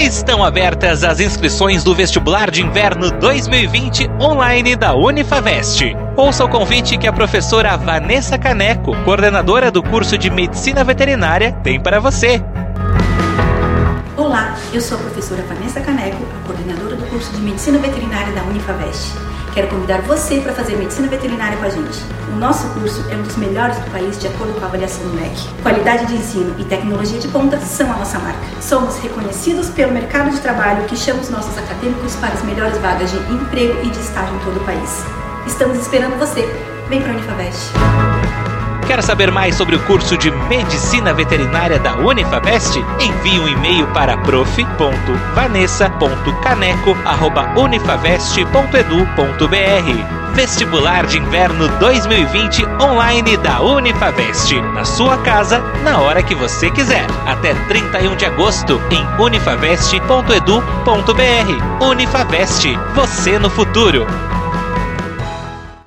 Estão abertas as inscrições do vestibular de inverno 2020 online da Unifavest. Ouça o convite que a professora Vanessa Caneco, coordenadora do curso de Medicina Veterinária, tem para você. Olá, eu sou a professora Vanessa Caneco, a coordenadora do curso de Medicina Veterinária da Unifavest. Quero convidar você para fazer medicina veterinária com a gente. O nosso curso é um dos melhores do país de acordo com a avaliação do MEC. Qualidade de ensino e tecnologia de ponta são a nossa marca. Somos reconhecidos pelo mercado de trabalho que chama os nossos acadêmicos para as melhores vagas de emprego e de estágio em todo o país. Estamos esperando você. Vem para a Unifavest. Quer saber mais sobre o curso de Medicina Veterinária da Unifabest? Envie um e-mail para prof.vanessa.caneco.unifavest.edu.br Vestibular de Inverno 2020 online da Unifavest. Na sua casa, na hora que você quiser. Até 31 de agosto em unifavest.edu.br. Unifavest, você no futuro.